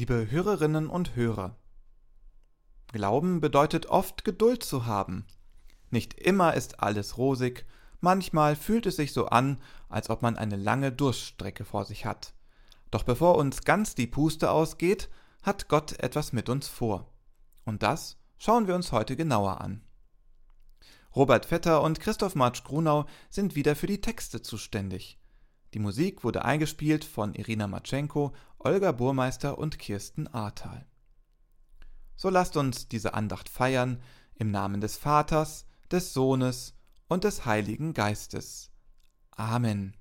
Liebe Hörerinnen und Hörer, Glauben bedeutet oft Geduld zu haben. Nicht immer ist alles rosig, manchmal fühlt es sich so an, als ob man eine lange Durststrecke vor sich hat. Doch bevor uns ganz die Puste ausgeht, hat Gott etwas mit uns vor. Und das schauen wir uns heute genauer an. Robert Vetter und Christoph Marsch Grunau sind wieder für die Texte zuständig. Die Musik wurde eingespielt von Irina Matschenko, Olga Burmeister und Kirsten Ahrtal. So lasst uns diese Andacht feiern im Namen des Vaters, des Sohnes und des Heiligen Geistes. Amen.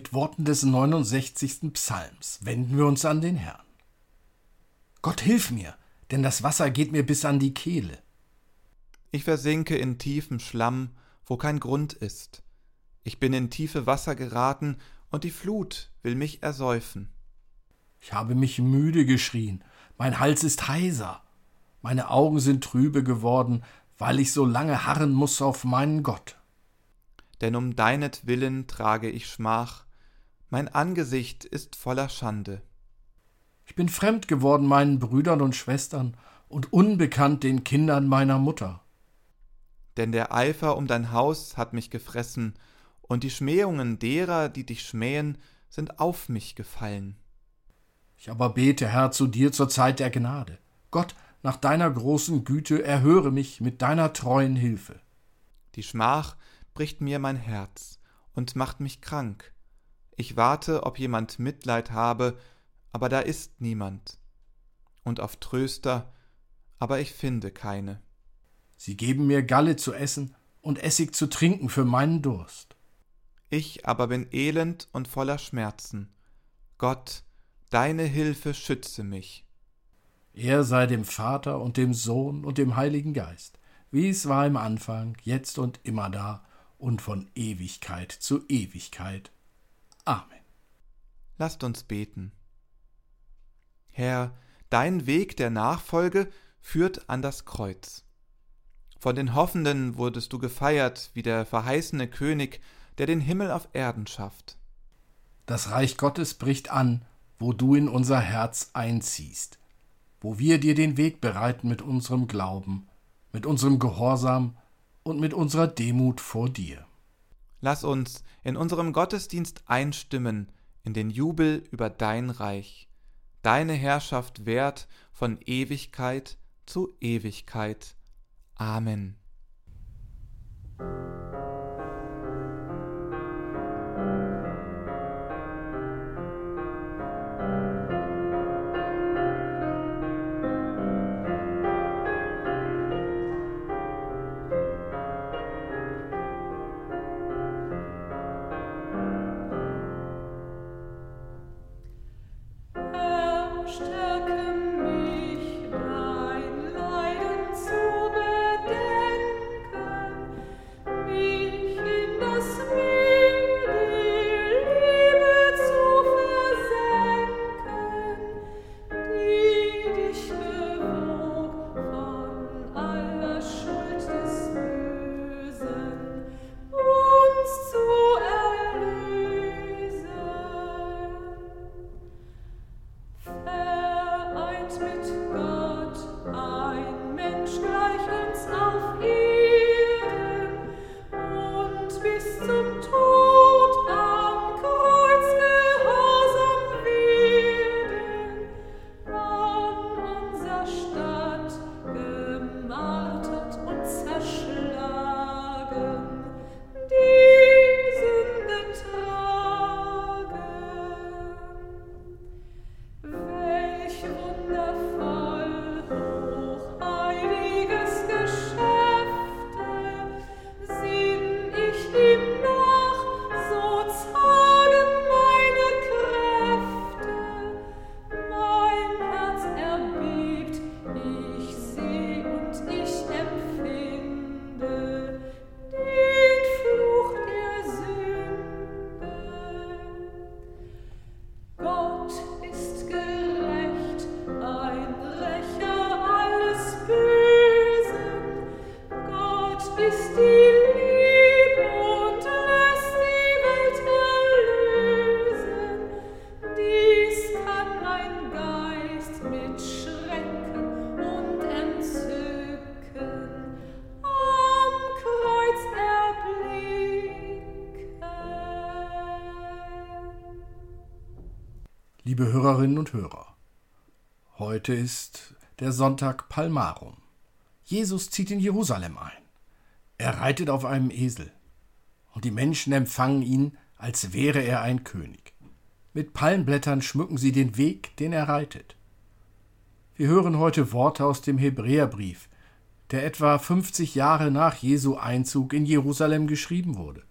Mit Worten des 69. Psalms wenden wir uns an den Herrn. Gott hilf mir, denn das Wasser geht mir bis an die Kehle. Ich versinke in tiefem Schlamm, wo kein Grund ist. Ich bin in tiefe Wasser geraten, und die Flut will mich ersäufen. Ich habe mich müde geschrien, mein Hals ist heiser, meine Augen sind trübe geworden, weil ich so lange harren muss auf meinen Gott denn um deinetwillen trage ich Schmach, mein Angesicht ist voller Schande. Ich bin fremd geworden meinen Brüdern und Schwestern und unbekannt den Kindern meiner Mutter. Denn der Eifer um dein Haus hat mich gefressen, und die Schmähungen derer, die dich schmähen, sind auf mich gefallen. Ich aber bete, Herr, zu dir zur Zeit der Gnade. Gott, nach deiner großen Güte, erhöre mich mit deiner treuen Hilfe. Die Schmach bricht mir mein Herz und macht mich krank. Ich warte, ob jemand Mitleid habe, aber da ist niemand. Und auf Tröster, aber ich finde keine. Sie geben mir Galle zu essen und Essig zu trinken für meinen Durst. Ich aber bin elend und voller Schmerzen. Gott, deine Hilfe schütze mich. Er sei dem Vater und dem Sohn und dem Heiligen Geist, wie es war im Anfang, jetzt und immer da und von Ewigkeit zu Ewigkeit. Amen. Lasst uns beten. Herr, dein Weg der Nachfolge führt an das Kreuz. Von den Hoffenden wurdest du gefeiert wie der verheißene König, der den Himmel auf Erden schafft. Das Reich Gottes bricht an, wo du in unser Herz einziehst, wo wir dir den Weg bereiten mit unserem Glauben. mit unserem Gehorsam und mit unserer Demut vor dir. Lass uns in unserem Gottesdienst einstimmen in den Jubel über dein Reich. Deine Herrschaft währt von Ewigkeit zu Ewigkeit. Amen. Hörerinnen und Hörer, heute ist der Sonntag Palmarum. Jesus zieht in Jerusalem ein. Er reitet auf einem Esel und die Menschen empfangen ihn, als wäre er ein König. Mit Palmblättern schmücken sie den Weg, den er reitet. Wir hören heute Worte aus dem Hebräerbrief, der etwa 50 Jahre nach Jesu Einzug in Jerusalem geschrieben wurde.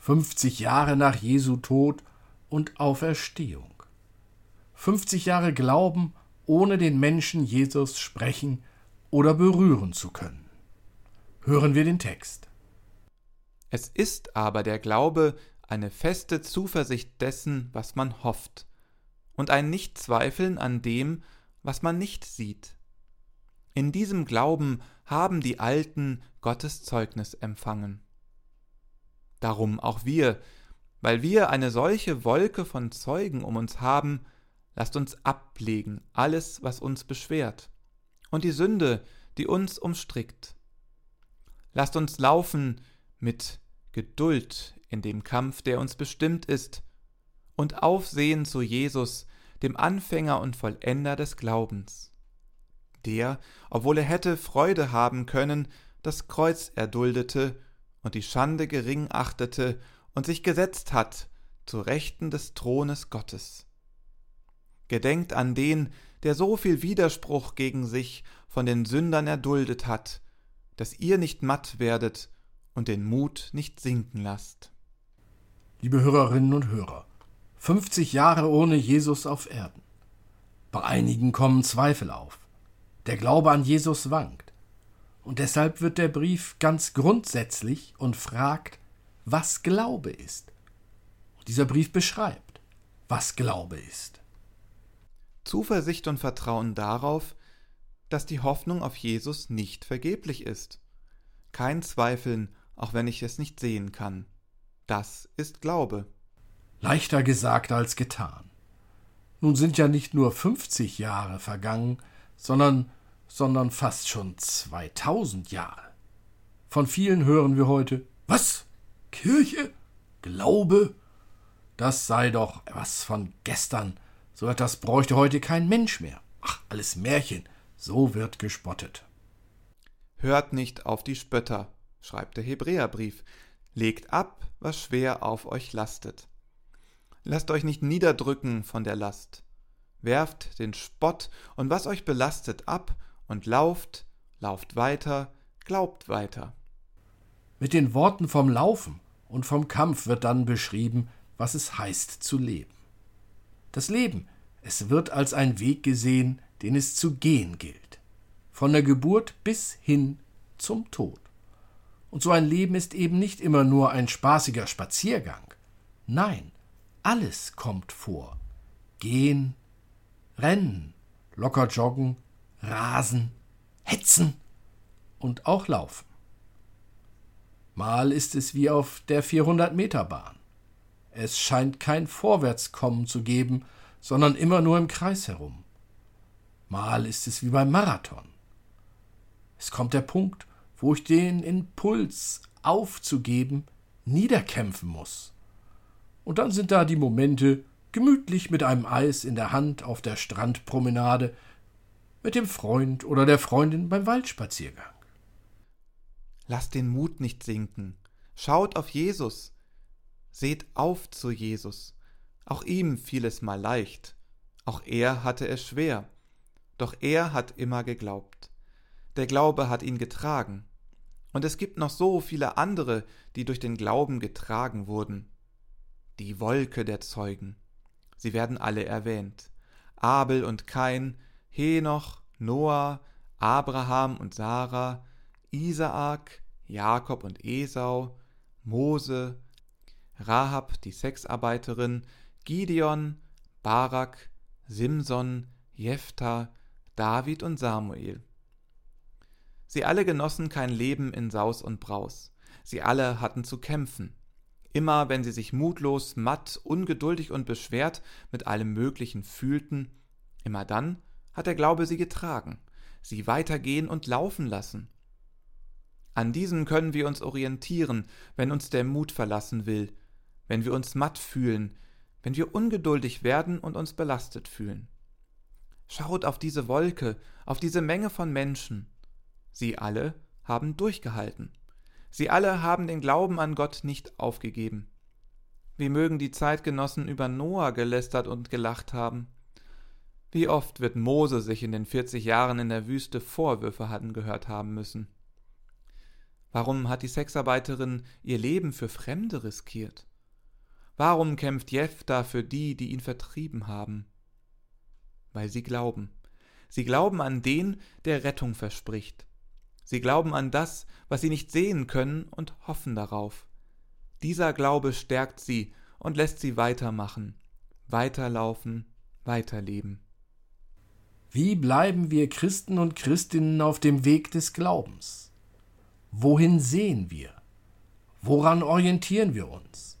50 Jahre nach Jesu Tod und Auferstehung. 50 Jahre Glauben, ohne den Menschen Jesus sprechen oder berühren zu können. Hören wir den Text. Es ist aber der Glaube eine feste Zuversicht dessen, was man hofft, und ein Nichtzweifeln an dem, was man nicht sieht. In diesem Glauben haben die Alten Gottes Zeugnis empfangen. Darum auch wir, weil wir eine solche Wolke von Zeugen um uns haben, lasst uns ablegen alles, was uns beschwert, und die Sünde, die uns umstrickt. Lasst uns laufen mit Geduld in dem Kampf, der uns bestimmt ist, und aufsehen zu Jesus, dem Anfänger und Vollender des Glaubens, der, obwohl er hätte Freude haben können, das Kreuz erduldete und die Schande gering achtete und sich gesetzt hat zu Rechten des Thrones Gottes. Gedenkt an den, der so viel Widerspruch gegen sich von den Sündern erduldet hat, dass ihr nicht matt werdet und den Mut nicht sinken lasst. Liebe Hörerinnen und Hörer, 50 Jahre ohne Jesus auf Erden. Bei einigen kommen Zweifel auf. Der Glaube an Jesus wankt. Und deshalb wird der Brief ganz grundsätzlich und fragt, was Glaube ist. Und dieser Brief beschreibt, was Glaube ist. Zuversicht und Vertrauen darauf, dass die Hoffnung auf Jesus nicht vergeblich ist. Kein Zweifeln, auch wenn ich es nicht sehen kann. Das ist Glaube. Leichter gesagt als getan. Nun sind ja nicht nur 50 Jahre vergangen, sondern sondern fast schon 2000 Jahre. Von vielen hören wir heute, was? Kirche? Glaube? Das sei doch was von gestern. So etwas bräuchte heute kein Mensch mehr. Ach, alles Märchen. So wird gespottet. Hört nicht auf die Spötter, schreibt der Hebräerbrief. Legt ab, was schwer auf euch lastet. Lasst euch nicht niederdrücken von der Last. Werft den Spott und was euch belastet ab und lauft, lauft weiter, glaubt weiter. Mit den Worten vom Laufen und vom Kampf wird dann beschrieben, was es heißt zu leben. Das Leben, es wird als ein Weg gesehen, den es zu gehen gilt. Von der Geburt bis hin zum Tod. Und so ein Leben ist eben nicht immer nur ein spaßiger Spaziergang. Nein, alles kommt vor. Gehen, rennen, locker joggen, rasen, hetzen und auch laufen. Mal ist es wie auf der 400-Meter-Bahn. Es scheint kein Vorwärtskommen zu geben, sondern immer nur im Kreis herum. Mal ist es wie beim Marathon. Es kommt der Punkt, wo ich den Impuls aufzugeben niederkämpfen muss. Und dann sind da die Momente, gemütlich mit einem Eis in der Hand auf der Strandpromenade, mit dem Freund oder der Freundin beim Waldspaziergang. Lasst den Mut nicht sinken. Schaut auf Jesus. Seht auf zu Jesus. Auch ihm fiel es mal leicht, auch er hatte es schwer, doch er hat immer geglaubt. Der Glaube hat ihn getragen. Und es gibt noch so viele andere, die durch den Glauben getragen wurden. Die Wolke der Zeugen. Sie werden alle erwähnt. Abel und Kain, Henoch, Noah, Abraham und Sarah, Isaak, Jakob und Esau, Mose, Rahab die Sexarbeiterin, Gideon, Barak, Simson, Jephthah, David und Samuel. Sie alle genossen kein Leben in Saus und Braus. Sie alle hatten zu kämpfen. Immer wenn sie sich mutlos, matt, ungeduldig und beschwert mit allem Möglichen fühlten, immer dann hat der Glaube sie getragen, sie weitergehen und laufen lassen. An diesem können wir uns orientieren, wenn uns der Mut verlassen will, wenn wir uns matt fühlen, wenn wir ungeduldig werden und uns belastet fühlen. Schaut auf diese Wolke, auf diese Menge von Menschen. Sie alle haben durchgehalten. Sie alle haben den Glauben an Gott nicht aufgegeben. Wie mögen die Zeitgenossen über Noah gelästert und gelacht haben. Wie oft wird Mose sich in den vierzig Jahren in der Wüste Vorwürfe hatten gehört haben müssen. Warum hat die Sexarbeiterin ihr Leben für Fremde riskiert? Warum kämpft Jephthah für die, die ihn vertrieben haben? Weil sie glauben. Sie glauben an den, der Rettung verspricht. Sie glauben an das, was sie nicht sehen können und hoffen darauf. Dieser Glaube stärkt sie und lässt sie weitermachen, weiterlaufen, weiterleben. Wie bleiben wir Christen und Christinnen auf dem Weg des Glaubens? Wohin sehen wir? Woran orientieren wir uns?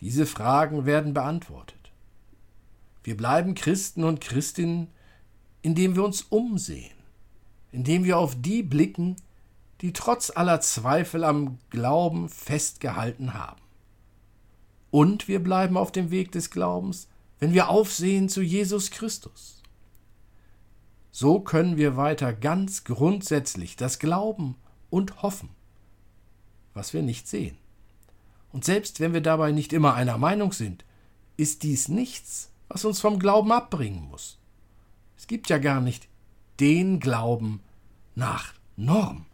Diese Fragen werden beantwortet. Wir bleiben Christen und Christinnen, indem wir uns umsehen, indem wir auf die blicken, die trotz aller Zweifel am Glauben festgehalten haben. Und wir bleiben auf dem Weg des Glaubens, wenn wir aufsehen zu Jesus Christus. So können wir weiter ganz grundsätzlich das Glauben und hoffen, was wir nicht sehen. Und selbst wenn wir dabei nicht immer einer Meinung sind, ist dies nichts, was uns vom Glauben abbringen muss. Es gibt ja gar nicht den Glauben nach Norm.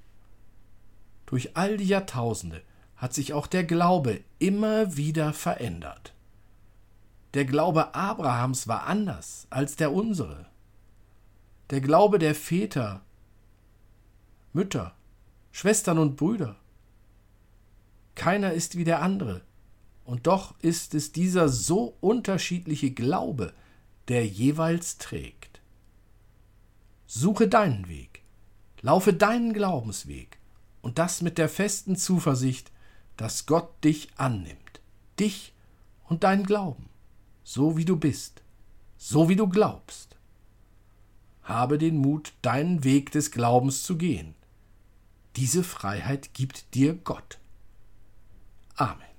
Durch all die Jahrtausende hat sich auch der Glaube immer wieder verändert. Der Glaube Abrahams war anders als der unsere. Der Glaube der Väter, Mütter, Schwestern und Brüder keiner ist wie der andere. Und doch ist es dieser so unterschiedliche Glaube, der jeweils trägt. Suche deinen Weg, laufe deinen Glaubensweg, und das mit der festen Zuversicht, dass Gott dich annimmt, dich und deinen Glauben, so wie du bist, so wie du glaubst. habe den Mut, deinen Weg des Glaubens zu gehen. Diese Freiheit gibt dir Gott. Amen.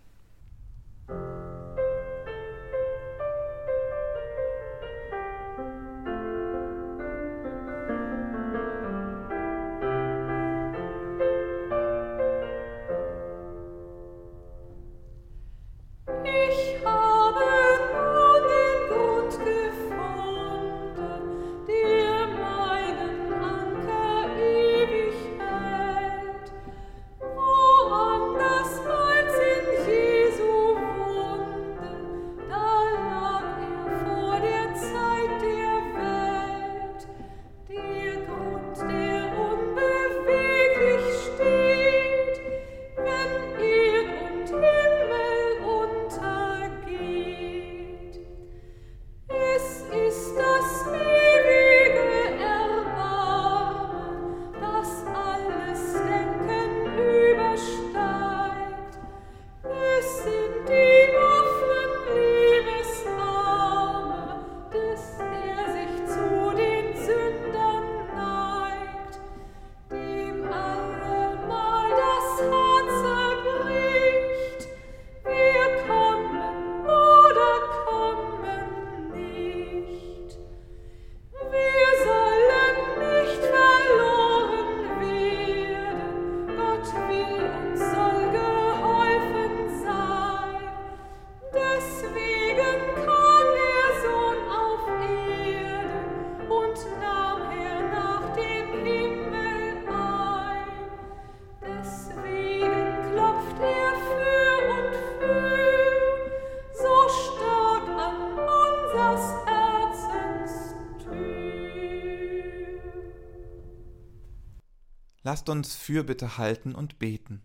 Lasst uns Fürbitte halten und beten.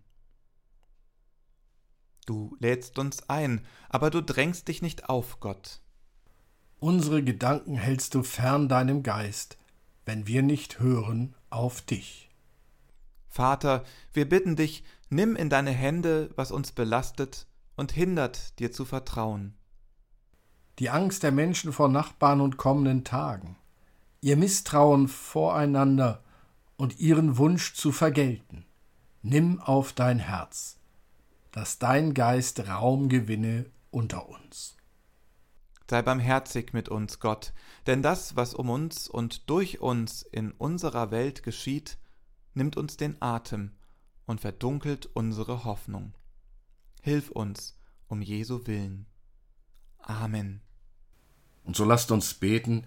Du lädst uns ein, aber du drängst dich nicht auf, Gott. Unsere Gedanken hältst du fern deinem Geist, wenn wir nicht hören auf dich. Vater, wir bitten dich, nimm in deine Hände, was uns belastet und hindert, dir zu vertrauen. Die Angst der Menschen vor Nachbarn und kommenden Tagen, ihr Misstrauen voreinander und ihren Wunsch zu vergelten. Nimm auf dein Herz, dass dein Geist Raum gewinne unter uns. Sei barmherzig mit uns, Gott, denn das, was um uns und durch uns in unserer Welt geschieht, nimmt uns den Atem und verdunkelt unsere Hoffnung. Hilf uns um Jesu willen. Amen. Und so lasst uns beten,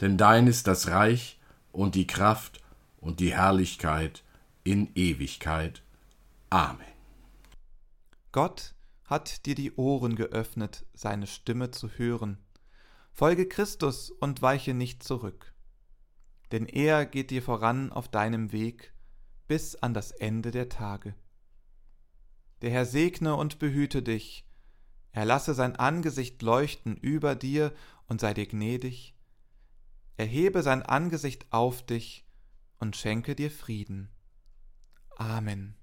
denn dein ist das Reich und die Kraft und die Herrlichkeit in Ewigkeit. Amen. Gott hat dir die Ohren geöffnet, seine Stimme zu hören. Folge Christus und weiche nicht zurück. Denn er geht dir voran auf deinem Weg bis an das Ende der Tage. Der Herr segne und behüte dich, er lasse sein Angesicht leuchten über dir und sei dir gnädig, erhebe sein Angesicht auf dich und schenke dir Frieden. Amen.